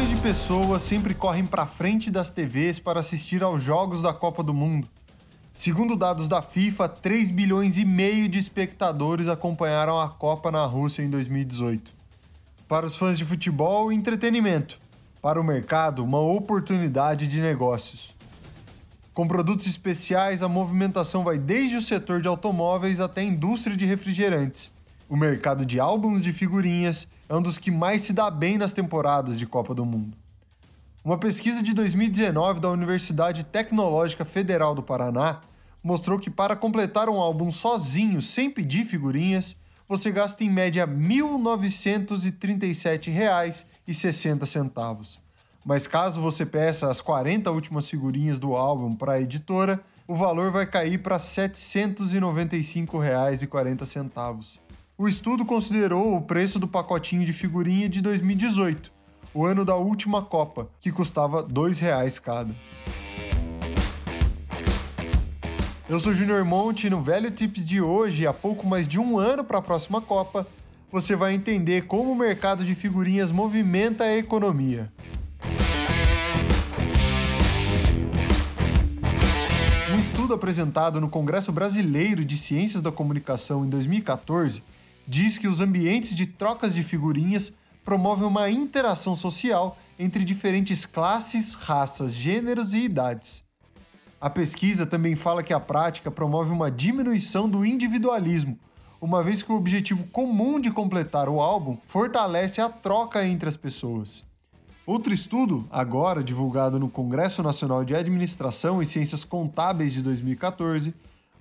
Milhões de pessoas sempre correm para frente das TVs para assistir aos jogos da Copa do Mundo. Segundo dados da FIFA, 3 bilhões e meio de espectadores acompanharam a Copa na Rússia em 2018. Para os fãs de futebol, entretenimento. Para o mercado, uma oportunidade de negócios. Com produtos especiais, a movimentação vai desde o setor de automóveis até a indústria de refrigerantes. O mercado de álbuns de figurinhas é um dos que mais se dá bem nas temporadas de Copa do Mundo. Uma pesquisa de 2019 da Universidade Tecnológica Federal do Paraná mostrou que para completar um álbum sozinho, sem pedir figurinhas, você gasta em média R$ 1.937,60. Mas caso você peça as 40 últimas figurinhas do álbum para a editora, o valor vai cair para R$ 795,40. O estudo considerou o preço do pacotinho de figurinha de 2018, o ano da última Copa, que custava R$ 2,00 cada. Eu sou Junior Monte e no Velho Tips de hoje, há pouco mais de um ano para a próxima Copa, você vai entender como o mercado de figurinhas movimenta a economia. Um estudo apresentado no Congresso Brasileiro de Ciências da Comunicação em 2014 diz que os ambientes de trocas de figurinhas promovem uma interação social entre diferentes classes, raças, gêneros e idades. A pesquisa também fala que a prática promove uma diminuição do individualismo, uma vez que o objetivo comum de completar o álbum fortalece a troca entre as pessoas. Outro estudo, agora divulgado no Congresso Nacional de Administração e Ciências Contábeis de 2014,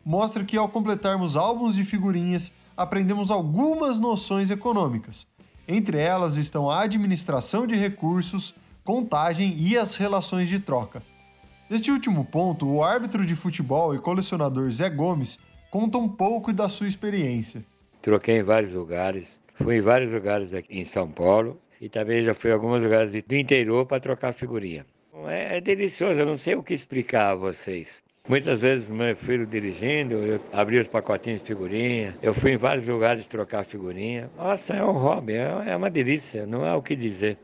mostra que ao completarmos álbuns de figurinhas, aprendemos algumas noções econômicas. Entre elas estão a administração de recursos, contagem e as relações de troca. Neste último ponto, o árbitro de futebol e colecionador Zé Gomes conta um pouco da sua experiência. Troquei em vários lugares, fui em vários lugares aqui em São Paulo e também já fui em alguns lugares do interior para trocar figurinha. É, é delicioso, eu não sei o que explicar a vocês. Muitas vezes meu filho dirigindo, eu abri os pacotinhos de figurinha, eu fui em vários lugares trocar figurinha. Nossa, é um hobby, é, é uma delícia, não há o que dizer.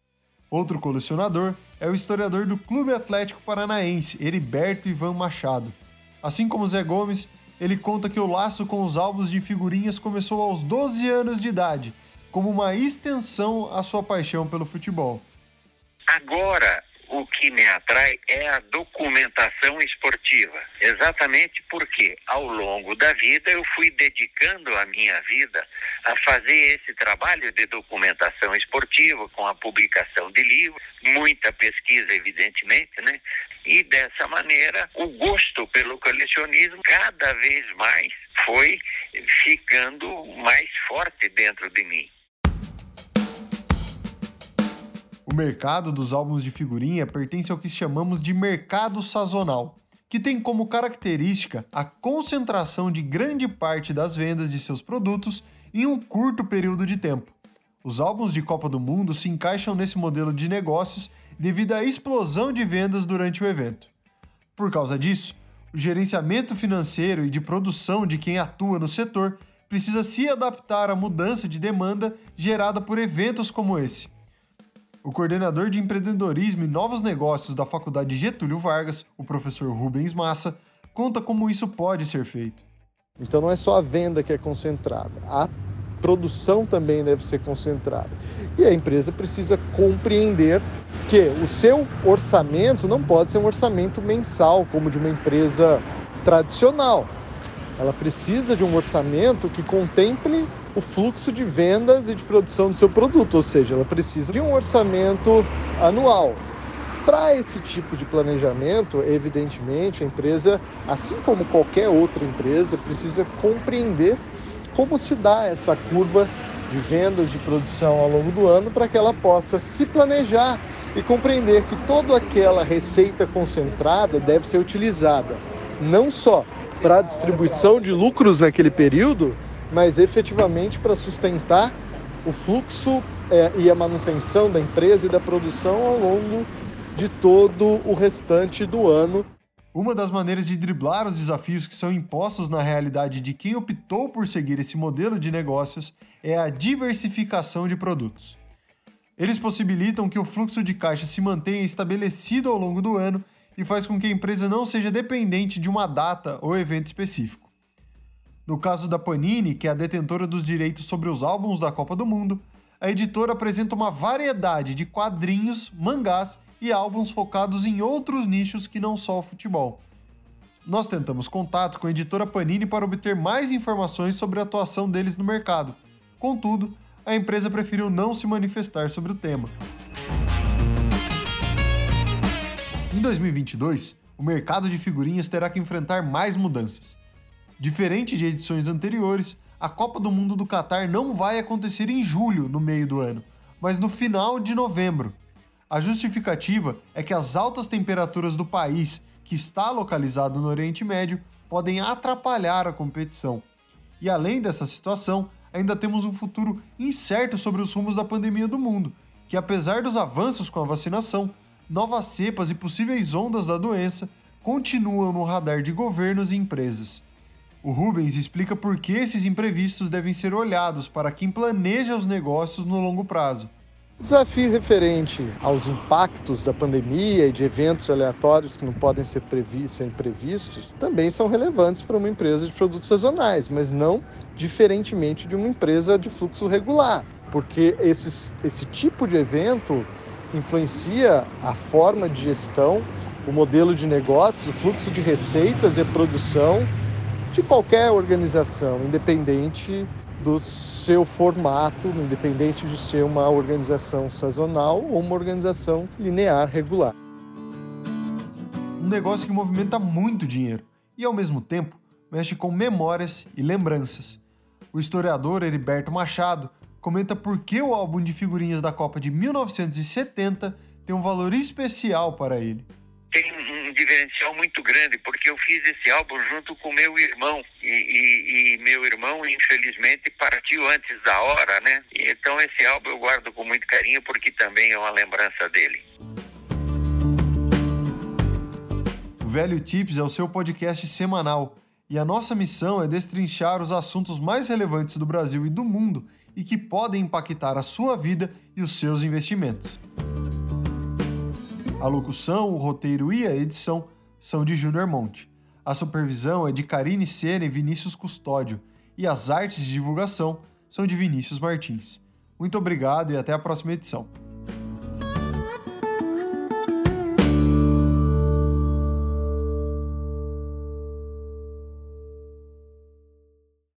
Outro colecionador é o historiador do Clube Atlético Paranaense, Heriberto Ivan Machado. Assim como Zé Gomes, ele conta que o laço com os álbuns de figurinhas começou aos 12 anos de idade, como uma extensão à sua paixão pelo futebol. Agora, o que me atrai é a documentação esportiva. Exatamente porque, ao longo da vida, eu fui dedicando a minha vida a fazer esse trabalho de documentação esportiva, com a publicação de livros, muita pesquisa, evidentemente, né? E dessa maneira, o gosto pelo colecionismo cada vez mais foi ficando mais forte dentro de mim. O mercado dos álbuns de figurinha pertence ao que chamamos de mercado sazonal, que tem como característica a concentração de grande parte das vendas de seus produtos em um curto período de tempo. Os álbuns de Copa do Mundo se encaixam nesse modelo de negócios devido à explosão de vendas durante o evento. Por causa disso, o gerenciamento financeiro e de produção de quem atua no setor precisa se adaptar à mudança de demanda gerada por eventos como esse o coordenador de empreendedorismo e novos negócios da Faculdade Getúlio Vargas, o professor Rubens Massa, conta como isso pode ser feito. Então não é só a venda que é concentrada, a produção também deve ser concentrada. E a empresa precisa compreender que o seu orçamento não pode ser um orçamento mensal, como de uma empresa tradicional. Ela precisa de um orçamento que contemple o fluxo de vendas e de produção do seu produto, ou seja, ela precisa de um orçamento anual. Para esse tipo de planejamento, evidentemente, a empresa, assim como qualquer outra empresa, precisa compreender como se dá essa curva de vendas, de produção ao longo do ano, para que ela possa se planejar e compreender que toda aquela receita concentrada deve ser utilizada não só para distribuição de lucros naquele período, mas efetivamente para sustentar o fluxo é, e a manutenção da empresa e da produção ao longo de todo o restante do ano. Uma das maneiras de driblar os desafios que são impostos na realidade de quem optou por seguir esse modelo de negócios é a diversificação de produtos. Eles possibilitam que o fluxo de caixa se mantenha estabelecido ao longo do ano e faz com que a empresa não seja dependente de uma data ou evento específico. No caso da Panini, que é a detentora dos direitos sobre os álbuns da Copa do Mundo, a editora apresenta uma variedade de quadrinhos, mangás e álbuns focados em outros nichos que não só o futebol. Nós tentamos contato com a editora Panini para obter mais informações sobre a atuação deles no mercado. Contudo, a empresa preferiu não se manifestar sobre o tema. 2022, o mercado de figurinhas terá que enfrentar mais mudanças. Diferente de edições anteriores, a Copa do Mundo do Catar não vai acontecer em julho, no meio do ano, mas no final de novembro. A justificativa é que as altas temperaturas do país, que está localizado no Oriente Médio, podem atrapalhar a competição. E além dessa situação, ainda temos um futuro incerto sobre os rumos da pandemia do mundo, que apesar dos avanços com a vacinação, novas cepas e possíveis ondas da doença continuam no radar de governos e empresas. O Rubens explica por que esses imprevistos devem ser olhados para quem planeja os negócios no longo prazo. O desafio referente aos impactos da pandemia e de eventos aleatórios que não podem ser previstos, também são relevantes para uma empresa de produtos sazonais, mas não diferentemente de uma empresa de fluxo regular, porque esses, esse tipo de evento influencia a forma de gestão, o modelo de negócio, o fluxo de receitas e produção de qualquer organização, independente do seu formato, independente de ser uma organização sazonal ou uma organização linear regular. Um negócio que movimenta muito dinheiro e, ao mesmo tempo, mexe com memórias e lembranças. O historiador Heriberto Machado comenta por que o álbum de figurinhas da Copa de 1970 tem um valor especial para ele tem um diferencial muito grande, porque eu fiz esse álbum junto com meu irmão, e, e, e, meu irmão, infelizmente, partiu antes da hora, né? Então esse álbum eu guardo com muito carinho, porque também é uma lembrança dele. O Velho Tips é o seu podcast semanal, e a nossa missão é destrinchar os assuntos mais relevantes do Brasil e do mundo e que podem impactar a sua vida e os seus investimentos. A locução, o roteiro e a edição são de Júnior Monte. A supervisão é de Karine Sena e Vinícius Custódio. E as artes de divulgação são de Vinícius Martins. Muito obrigado e até a próxima edição.